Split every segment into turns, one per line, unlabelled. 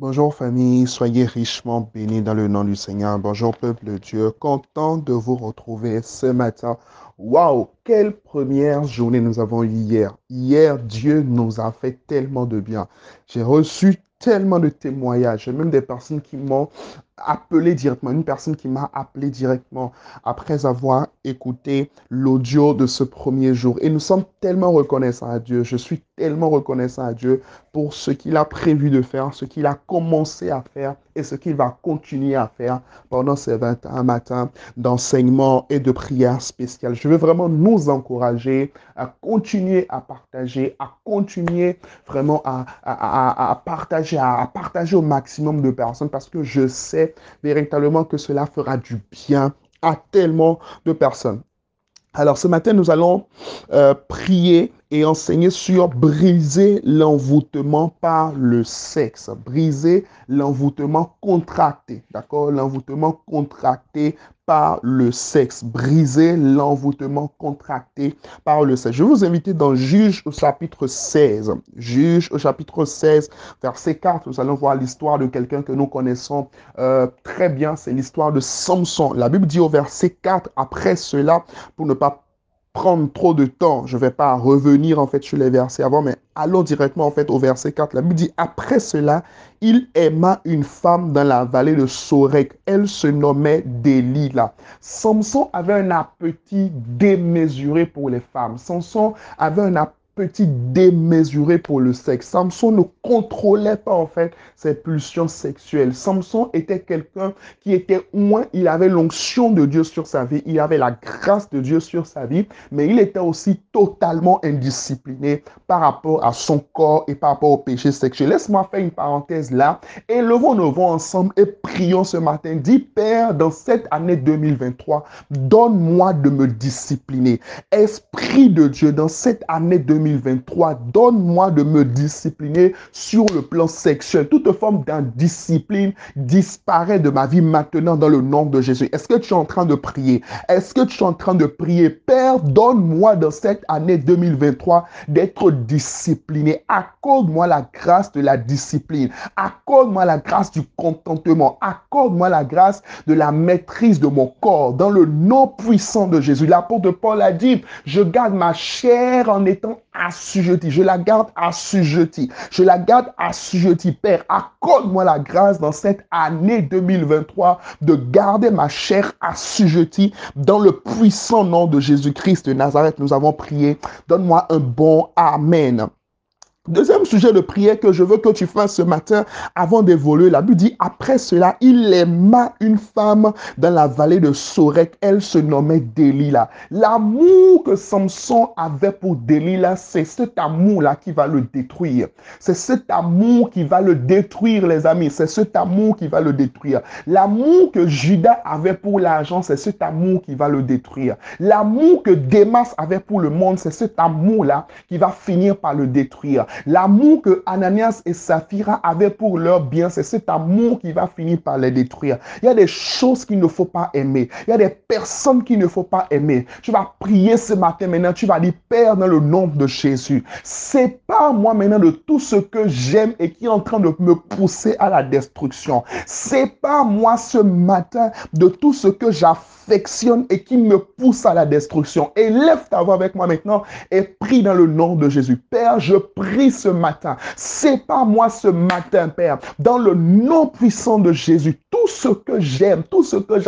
Bonjour famille, soyez richement bénis dans le nom du Seigneur. Bonjour peuple de Dieu, content de vous retrouver ce matin. Waouh, quelle première journée nous avons eue hier. Hier, Dieu nous a fait tellement de bien. J'ai reçu tellement de témoignages, même des personnes qui m'ont appelé directement, une personne qui m'a appelé directement après avoir écouté l'audio de ce premier jour. Et nous sommes tellement reconnaissants à Dieu. Je suis tellement reconnaissant à Dieu pour ce qu'il a prévu de faire, ce qu'il a commencé à faire et ce qu'il va continuer à faire pendant ces 21 matins d'enseignement et de prière spéciale. Je veux vraiment nous encourager à continuer à partager, à continuer vraiment à, à, à, partager, à partager au maximum de personnes parce que je sais véritablement que cela fera du bien à tellement de personnes. Alors ce matin, nous allons euh, prier et enseigner sur briser l'envoûtement par le sexe, briser l'envoûtement contracté, d'accord? L'envoûtement contracté par le sexe, briser l'envoûtement contracté par le sexe. Je vous inviter dans Juge au chapitre 16. Juge au chapitre 16, verset 4, nous allons voir l'histoire de quelqu'un que nous connaissons euh, très bien, c'est l'histoire de Samson. La Bible dit au verset 4, après cela, pour ne pas prendre trop de temps. Je ne vais pas revenir en fait sur les versets avant, mais allons directement en fait au verset 4. La Bible dit, après cela, il aima une femme dans la vallée de Sorek. Elle se nommait Delilah. Samson avait un appétit démesuré pour les femmes. Samson avait un appétit démesuré pour le sexe. Samson ne contrôlait pas en fait ses pulsions sexuelles. Samson était quelqu'un qui était moins, il avait l'onction de Dieu sur sa vie, il avait la grâce de Dieu sur sa vie, mais il était aussi totalement indiscipliné par rapport à son corps et par rapport au péché sexuel. Laisse-moi faire une parenthèse là. Et levons-nous ensemble et prions ce matin. Dis, Père, dans cette année 2023, donne-moi de me discipliner. Esprit de Dieu, dans cette année 2023, 2023, donne-moi de me discipliner sur le plan sexuel. Toute forme d'indiscipline disparaît de ma vie maintenant dans le nom de Jésus. Est-ce que tu es en train de prier? Est-ce que tu es en train de prier? Père, donne-moi dans cette année 2023 d'être discipliné. Accorde-moi la grâce de la discipline. Accorde-moi la grâce du contentement. Accorde-moi la grâce de la maîtrise de mon corps dans le nom puissant de Jésus. L'apôtre Paul a dit, je garde ma chair en étant assujettie. Je la garde assujettie. Je la garde assujettie. Père, accorde-moi la grâce dans cette année 2023 de garder ma chair assujettie dans le puissant nom de Jésus-Christ de Nazareth. Nous avons prié. Donne-moi un bon Amen. Deuxième sujet de prière que je veux que tu fasses ce matin avant d'évoluer. La Bible dit, après cela, il aima une femme dans la vallée de Sorek. Elle se nommait Delilah. L'amour que Samson avait pour Delilah, c'est cet amour-là qui va le détruire. C'est cet amour qui va le détruire, les amis. C'est cet amour qui va le détruire. L'amour que Judas avait pour l'argent, c'est cet amour qui va le détruire. L'amour que Démas avait pour le monde, c'est cet amour-là qui va finir par le détruire. L'amour que Ananias et Saphira avaient pour leur bien, c'est cet amour qui va finir par les détruire. Il y a des choses qu'il ne faut pas aimer. Il y a des personnes qu'il ne faut pas aimer. Tu vas prier ce matin maintenant. Tu vas dire, Père, dans le nom de Jésus, c'est pas moi maintenant de tout ce que j'aime et qui est en train de me pousser à la destruction. C'est pas moi ce matin de tout ce que j'affronte et qui me pousse à la destruction. Élève ta voix avec moi maintenant et prie dans le nom de Jésus. Père, je prie ce matin. C'est pas moi ce matin, Père. Dans le nom puissant de Jésus, tout ce que j'aime, tout ce que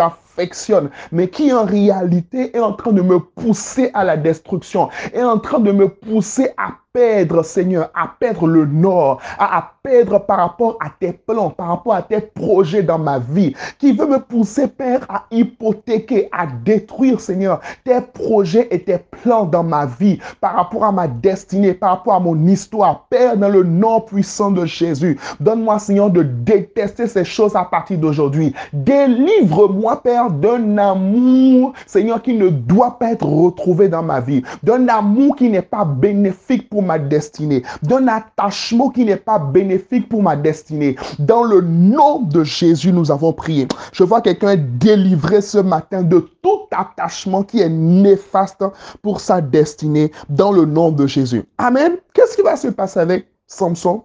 mais qui en réalité est en train de me pousser à la destruction, est en train de me pousser à perdre, Seigneur, à perdre le nord, à, perdre par rapport à tes plans, par rapport à tes projets dans ma vie, qui veut me pousser, Père, à hypothéquer, à détruire, Seigneur, tes projets et tes plans dans ma vie, par rapport à ma destinée, par rapport à mon histoire. Père, dans le nom puissant de Jésus, donne-moi, Seigneur, de détester ces choses à partir d'aujourd'hui. Délivre-moi, Père, d'un amour, Seigneur, qui ne doit pas être retrouvé dans ma vie, d'un amour qui n'est pas bénéfique pour ma destinée, d'un attachement qui n'est pas bénéfique pour ma destinée. Dans le nom de Jésus, nous avons prié. Je vois quelqu'un délivré ce matin de tout attachement qui est néfaste pour sa destinée dans le nom de Jésus. Amen. Qu'est-ce qui va se passer avec Samson?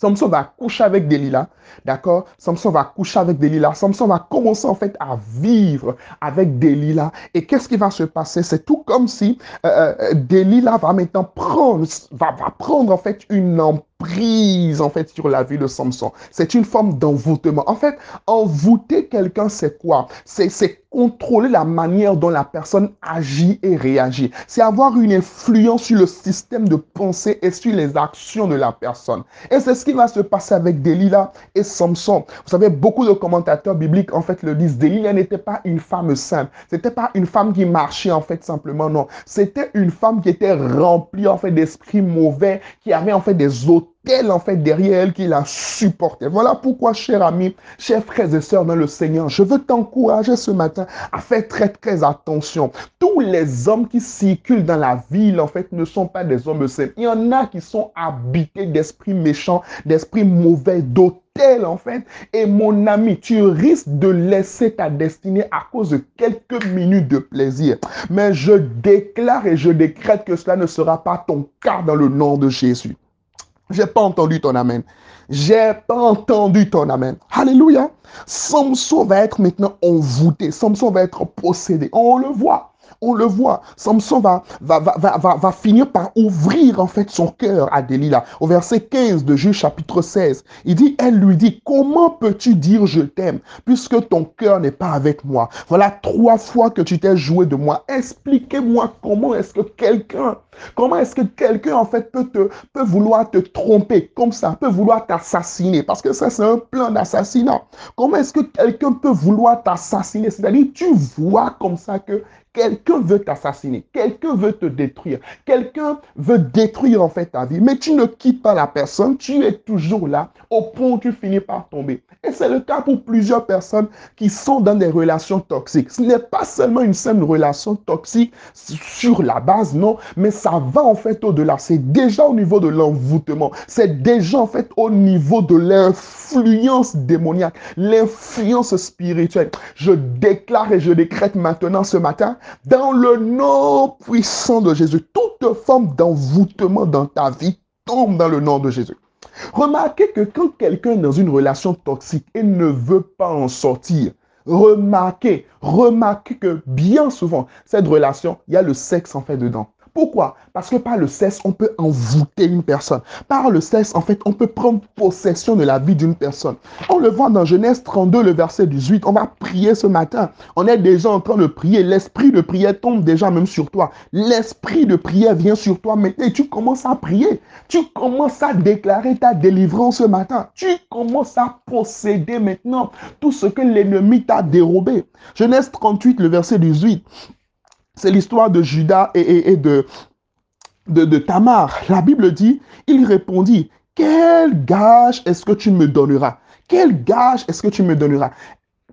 Samson va coucher avec Delilah, d'accord? Samson va coucher avec Delilah. Samson va commencer en fait à vivre avec Delilah. Et qu'est-ce qui va se passer? C'est tout comme si euh, euh Delilah va maintenant prendre, va, va prendre en fait une emprise en fait sur la vie de Samson. C'est une forme d'envoûtement. En fait, envoûter quelqu'un, c'est quoi? C'est contrôler la manière dont la personne agit et réagit. C'est avoir une influence sur le système de pensée et sur les actions de la personne. Et c'est ce qui va se passer avec Delilah et Samson. Vous savez, beaucoup de commentateurs bibliques, en fait, le disent. Delilah n'était pas une femme simple. C'était pas une femme qui marchait, en fait, simplement, non. C'était une femme qui était remplie, en fait, d'esprits mauvais, qui avait, en fait, des autres qu'elle en fait derrière elle qui la supportait. Voilà pourquoi, chers amis, chers frères et sœurs dans le Seigneur, je veux t'encourager ce matin à faire très très attention. Tous les hommes qui circulent dans la ville, en fait, ne sont pas des hommes sains. Il y en a qui sont habités d'esprits méchants, d'esprits mauvais, d'hôtels, en fait. Et mon ami, tu risques de laisser ta destinée à cause de quelques minutes de plaisir. Mais je déclare et je décrète que cela ne sera pas ton cas dans le nom de Jésus. J'ai pas entendu ton amen. J'ai pas entendu ton amen. Alléluia. Samson va être maintenant envoûté. Samson va être possédé. On le voit. On le voit. Samson va, va, va, va, va finir par ouvrir en fait son cœur à Delilah. Au verset 15 de Juge chapitre 16, il dit, elle lui dit, comment peux-tu dire je t'aime puisque ton cœur n'est pas avec moi? Voilà trois fois que tu t'es joué de moi. Expliquez-moi comment est-ce que quelqu'un, comment est-ce que quelqu'un en fait peut te, peut vouloir te tromper comme ça, peut vouloir t'assassiner? Parce que ça c'est un plan d'assassinat. Comment est-ce que quelqu'un peut vouloir t'assassiner? C'est-à-dire, tu vois comme ça que Quelqu'un veut t'assassiner, quelqu'un veut te détruire, quelqu'un veut détruire en fait ta vie, mais tu ne quittes pas la personne, tu es toujours là au point où tu finis par tomber. Et c'est le cas pour plusieurs personnes qui sont dans des relations toxiques. Ce n'est pas seulement une simple relation toxique sur la base, non, mais ça va en fait au-delà. C'est déjà au niveau de l'envoûtement, c'est déjà en fait au niveau de l'influence démoniaque, l'influence spirituelle. Je déclare et je décrète maintenant ce matin dans le nom puissant de Jésus. Toute forme d'envoûtement dans ta vie tombe dans le nom de Jésus. Remarquez que quand quelqu'un est dans une relation toxique et ne veut pas en sortir, remarquez, remarquez que bien souvent, cette relation, il y a le sexe en fait dedans. Pourquoi? Parce que par le sexe, on peut envoûter une personne. Par le sexe, en fait, on peut prendre possession de la vie d'une personne. On le voit dans Genèse 32, le verset 18. On va prier ce matin. On est déjà en train de prier. L'esprit de prière tombe déjà même sur toi. L'esprit de prière vient sur toi maintenant et tu commences à prier. Tu commences à déclarer ta délivrance ce matin. Tu commences à posséder maintenant tout ce que l'ennemi t'a dérobé. Genèse 38, le verset 18. C'est l'histoire de Judas et, de, Tamar. La Bible dit, il répondit, quel gage est-ce que tu me donneras? Quel gage est-ce que tu me donneras?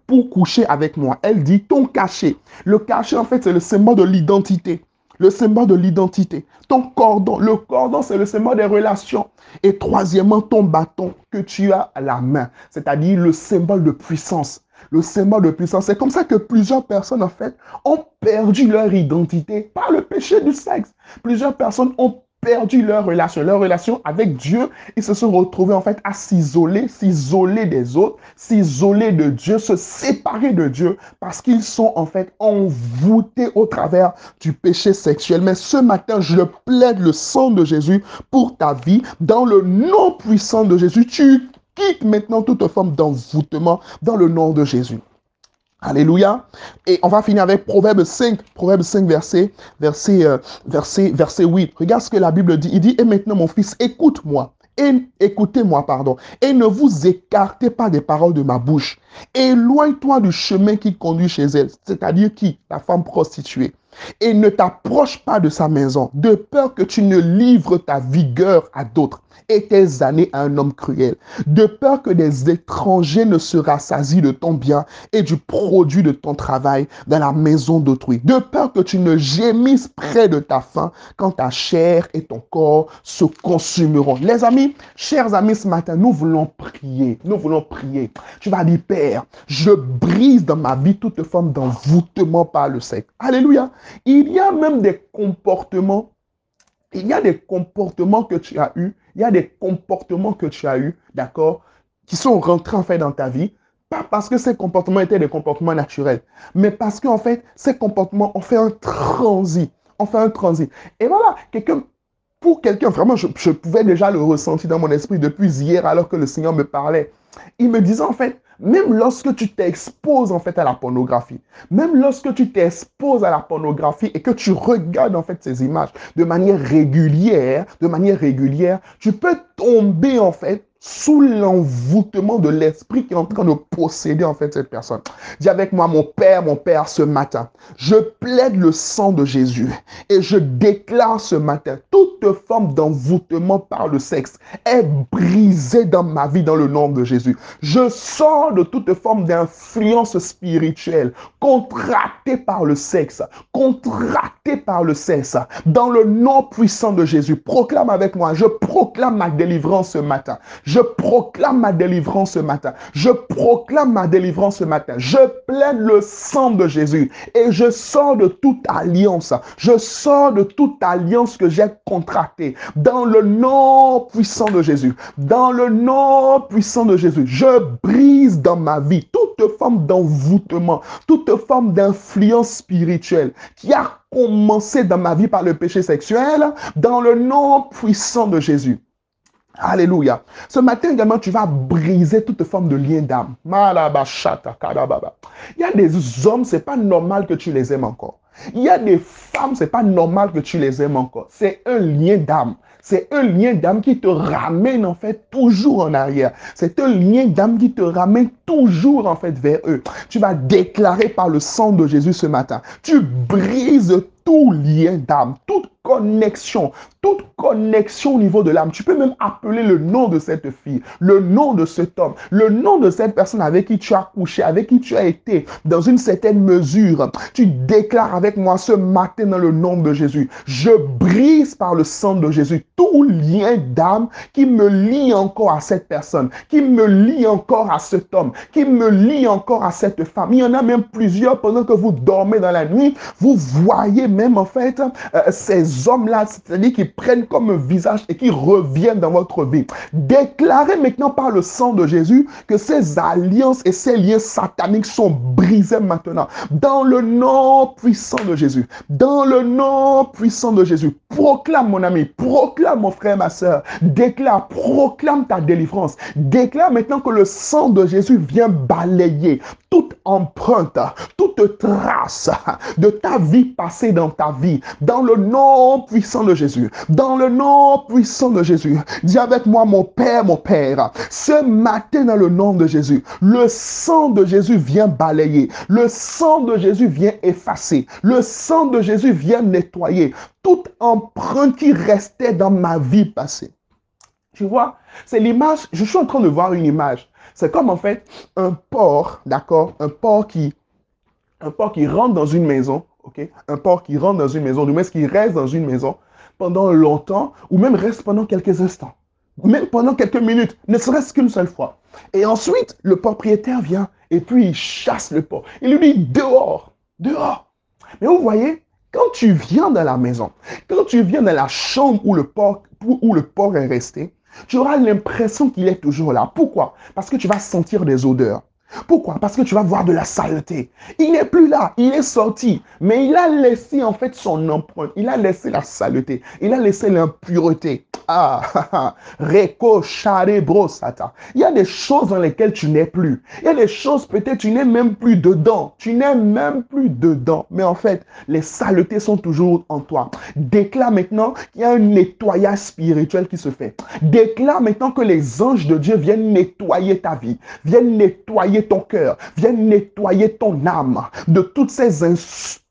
Pour coucher avec moi Elle dit, ton cachet. Le cachet, en fait, c'est le symbole de l'identité. Le symbole de l'identité. Ton cordon. Le cordon, c'est le symbole des relations. Et troisièmement, ton bâton que tu as à la main. C'est-à-dire le symbole de puissance le symbole de puissance. C'est comme ça que plusieurs personnes, en fait, ont perdu leur identité par le péché du sexe. Plusieurs personnes ont perdu leur relation, leur relation avec Dieu. Ils se sont retrouvés en fait à s'isoler, s'isoler des autres, s'isoler de Dieu, se séparer de Dieu parce qu'ils sont en fait envoûtés au travers du péché sexuel. Mais ce matin, je plaide le sang de Jésus pour ta vie. Dans le nom puissant de Jésus, tu quitte maintenant toute forme d'envoûtement dans le nom de Jésus. Alléluia. Et on va finir avec Proverbe 5, Proverbe 5, verset, verset, euh, verset, verset 8. Regarde ce que la Bible dit. Il dit, et maintenant mon fils, écoute-moi. Écoutez-moi, pardon, et ne vous écartez pas des paroles de ma bouche. Éloigne-toi du chemin qui conduit chez elle, c'est-à-dire qui? La femme prostituée. Et ne t'approche pas de sa maison, de peur que tu ne livres ta vigueur à d'autres et tes années à un homme cruel, de peur que des étrangers ne se rassasient de ton bien et du produit de ton travail dans la maison d'autrui, de peur que tu ne gémisses près de ta faim quand ta chair et ton corps se consumeront. Les amis, chers amis, ce matin, nous voulons prier, nous voulons prier. Tu vas dire, Père, je brise dans ma vie toute forme d'envoûtement par le sexe. Alléluia. Il y a même des comportements il y a des comportements que tu as eus, il y a des comportements que tu as eus, d'accord, qui sont rentrés en fait dans ta vie, pas parce que ces comportements étaient des comportements naturels, mais parce qu'en fait, ces comportements ont fait un transit, ont fait un transit. Et voilà, quelqu'un pour quelqu'un, vraiment, je, je, pouvais déjà le ressentir dans mon esprit depuis hier alors que le Seigneur me parlait. Il me disait en fait, même lorsque tu t'exposes en fait à la pornographie, même lorsque tu t'exposes à la pornographie et que tu regardes en fait ces images de manière régulière, de manière régulière, tu peux tomber en fait sous l'envoûtement de l'esprit qui est en train de posséder en fait cette personne. Dis avec moi, mon Père, mon Père, ce matin, je plaide le sang de Jésus et je déclare ce matin, toute forme d'envoûtement par le sexe est brisée dans ma vie dans le nom de Jésus. Je sors de toute forme d'influence spirituelle contractée par le sexe, contractée par le sexe, dans le nom puissant de Jésus. Proclame avec moi, je proclame ma délivrance ce matin. Je proclame ma délivrance ce matin. Je proclame ma délivrance ce matin. Je plaide le sang de Jésus et je sors de toute alliance. Je sors de toute alliance que j'ai contractée dans le nom puissant de Jésus. Dans le nom puissant de Jésus. Je brise dans ma vie toute forme d'envoûtement, toute forme d'influence spirituelle qui a commencé dans ma vie par le péché sexuel dans le nom puissant de Jésus. Alléluia. Ce matin également, tu vas briser toute forme de lien d'âme. Il y a des hommes, c'est pas normal que tu les aimes encore. Il y a des femmes, c'est pas normal que tu les aimes encore. C'est un lien d'âme. C'est un lien d'âme qui te ramène en fait toujours en arrière. C'est un lien d'âme qui te ramène toujours en fait vers eux. Tu vas déclarer par le sang de Jésus ce matin. Tu brises tout lien d'âme, toute connexion, toute connexion au niveau de l'âme. Tu peux même appeler le nom de cette fille, le nom de cet homme, le nom de cette personne avec qui tu as couché, avec qui tu as été dans une certaine mesure. Tu déclares avec moi ce matin dans le nom de Jésus. Je brise par le sang de Jésus tout lien d'âme qui me lie encore à cette personne, qui me lie encore à cet homme, qui me lie encore à cette femme. Il y en a même plusieurs pendant que vous dormez dans la nuit. Vous voyez même en fait euh, ces hommes-là, c'est-à-dire qui prennent comme un visage et qui reviennent dans votre vie. Déclarez maintenant par le sang de Jésus que ces alliances et ces liens sataniques sont brisés maintenant. Dans le nom puissant de Jésus. Dans le nom puissant de Jésus. Proclame mon ami, proclame mon frère, ma soeur. Déclare, proclame ta délivrance. Déclare maintenant que le sang de Jésus vient balayer toute empreinte, toute trace de ta vie passée dans ta vie, dans le nom puissant de Jésus, dans le nom puissant de Jésus. Dis avec moi, mon Père, mon Père, ce matin dans le nom de Jésus, le sang de Jésus vient balayer, le sang de Jésus vient effacer, le sang de Jésus vient nettoyer toute empreinte qui restait dans ma vie passée. Tu vois, c'est l'image, je suis en train de voir une image. C'est comme en fait un porc, d'accord? Un porc qui, un porc qui rentre dans une maison, ok? Un porc qui rentre dans une maison, du moins qui reste dans une maison pendant longtemps, ou même reste pendant quelques instants, même pendant quelques minutes, ne serait-ce qu'une seule fois. Et ensuite, le propriétaire vient et puis il chasse le porc. Il lui dit dehors, dehors. Mais vous voyez, quand tu viens dans la maison, quand tu viens dans la chambre où le porc, où le porc est resté, tu auras l'impression qu'il est toujours là. Pourquoi? Parce que tu vas sentir des odeurs. Pourquoi? Parce que tu vas voir de la saleté. Il n'est plus là, il est sorti, mais il a laissé en fait son empreinte, il a laissé la saleté, il a laissé l'impureté. Ah, Reko Brosata. Il y a des choses dans lesquelles tu n'es plus. Il y a des choses peut-être tu n'es même plus dedans. Tu n'es même plus dedans. Mais en fait, les saletés sont toujours en toi. Déclare maintenant qu'il y a un nettoyage spirituel qui se fait. Déclare maintenant que les anges de Dieu viennent nettoyer ta vie, viennent nettoyer ton cœur, viennent nettoyer ton âme de toutes ces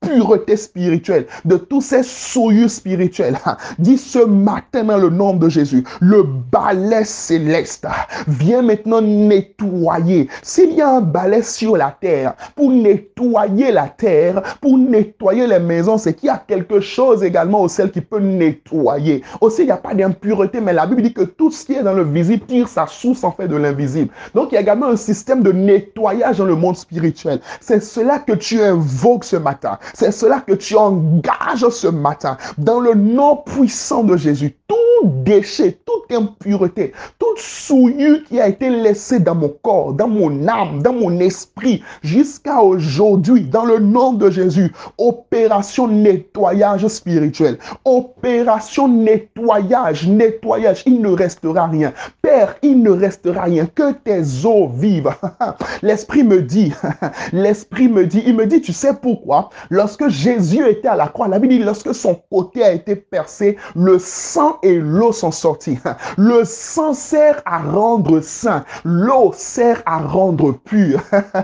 pureté spirituelle, de tous ces souillures spirituels. Dis ce matin dans le nom de Jésus, le balai céleste vient maintenant nettoyer. S'il y a un balai sur la terre pour nettoyer la terre, pour nettoyer les maisons, c'est qu'il y a quelque chose également au ciel qui peut nettoyer. Aussi, il n'y a pas d'impureté, mais la Bible dit que tout ce qui est dans le visible tire sa source en fait de l'invisible. Donc, il y a également un système de nettoyage dans le monde spirituel. C'est cela que tu invoques ce matin. C'est cela que tu engages ce matin dans le nom puissant de Jésus. Tout déchet, toute impureté, toute souillure qui a été laissée dans mon corps, dans mon âme, dans mon esprit, jusqu'à aujourd'hui, dans le nom de Jésus, opération nettoyage spirituel, opération nettoyage, nettoyage, il ne restera rien. Père, il ne restera rien, que tes eaux vivent. L'Esprit me dit, l'Esprit me dit, il me dit, tu sais pourquoi? Lorsque Jésus était à la croix, la Bible dit, lorsque son côté a été percé, le sang et l'eau sont sortis. Le sang sert à rendre saint, l'eau sert à rendre pur,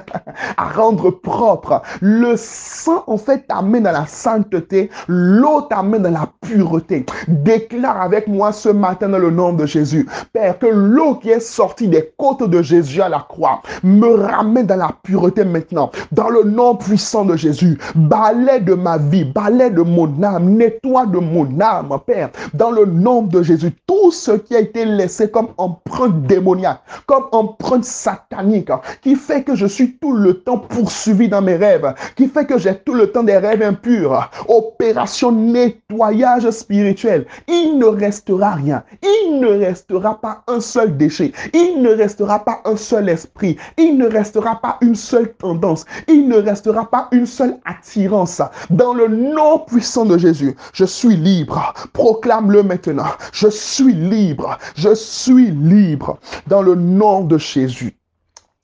à rendre propre. Le sang, en fait, t'amène à la sainteté, l'eau t'amène à la pureté. Déclare avec moi ce matin dans le nom de Jésus, Père, que l'eau qui est sortie des côtes de Jésus à la croix me ramène dans la pureté maintenant, dans le nom puissant de Jésus. Balai de ma vie, balai de mon âme, nettoie de mon âme, Père, dans le nom de Jésus. Tout ce qui a été laissé comme empreinte démoniaque, comme empreinte satanique, qui fait que je suis tout le temps poursuivi dans mes rêves, qui fait que j'ai tout le temps des rêves impurs. Opération nettoyage spirituel. Il ne restera rien. Il ne restera pas un seul déchet. Il ne restera pas un seul esprit. Il ne restera pas une seule tendance. Il ne restera pas une seule attirance. Dans le nom puissant de Jésus, je suis libre. Proclame-le maintenant. Je suis libre. Je suis libre. Dans le nom de Jésus.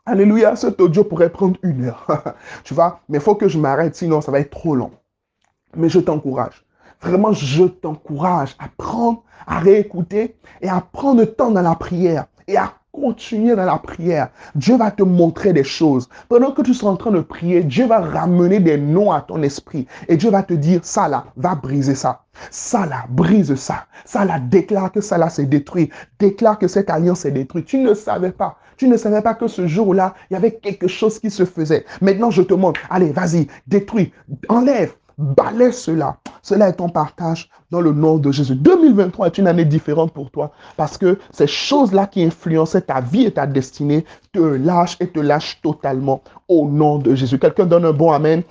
Alléluia, cet audio pourrait prendre une heure. tu vois, mais il faut que je m'arrête, sinon ça va être trop long. Mais je t'encourage. Vraiment, je t'encourage à prendre, à réécouter et à prendre le temps dans la prière et à continuer dans la prière. Dieu va te montrer des choses. Pendant que tu seras en train de prier, Dieu va ramener des noms à ton esprit. Et Dieu va te dire, ça là, va briser ça. Ça là, brise ça. Ça là, déclare que ça là, c'est détruit. Déclare que cette alliance est détruite. Tu ne savais pas. Tu ne savais pas que ce jour-là, il y avait quelque chose qui se faisait. Maintenant, je te montre. Allez, vas-y, détruis, enlève, balaie cela. Cela est ton partage dans le nom de Jésus. 2023 est une année différente pour toi parce que ces choses-là qui influençaient ta vie et ta destinée te lâchent et te lâchent totalement au nom de Jésus. Quelqu'un donne un bon Amen.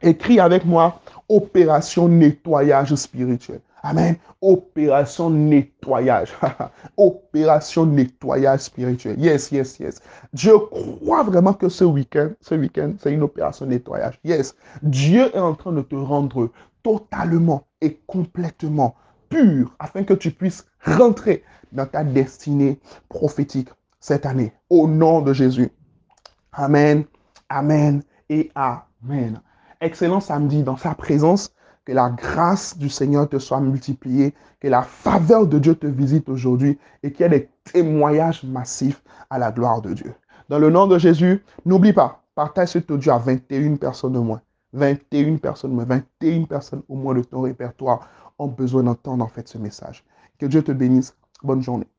Écris avec moi opération nettoyage spirituel. Amen. Opération nettoyage. Opération nettoyage spirituel. Yes, yes, yes. Je crois vraiment que ce week-end, ce week-end, c'est une opération nettoyage. Yes. Dieu est en train de te rendre totalement et complètement pur afin que tu puisses rentrer dans ta destinée prophétique cette année. Au nom de Jésus. Amen. Amen et Amen. Excellent samedi dans sa présence. Que la grâce du Seigneur te soit multipliée, que la faveur de Dieu te visite aujourd'hui et qu'il y ait des témoignages massifs à la gloire de Dieu. Dans le nom de Jésus, n'oublie pas, partage cet audio à 21 personnes au moins. 21 personnes, mais 21 personnes au moins de ton répertoire ont besoin d'entendre en fait ce message. Que Dieu te bénisse. Bonne journée.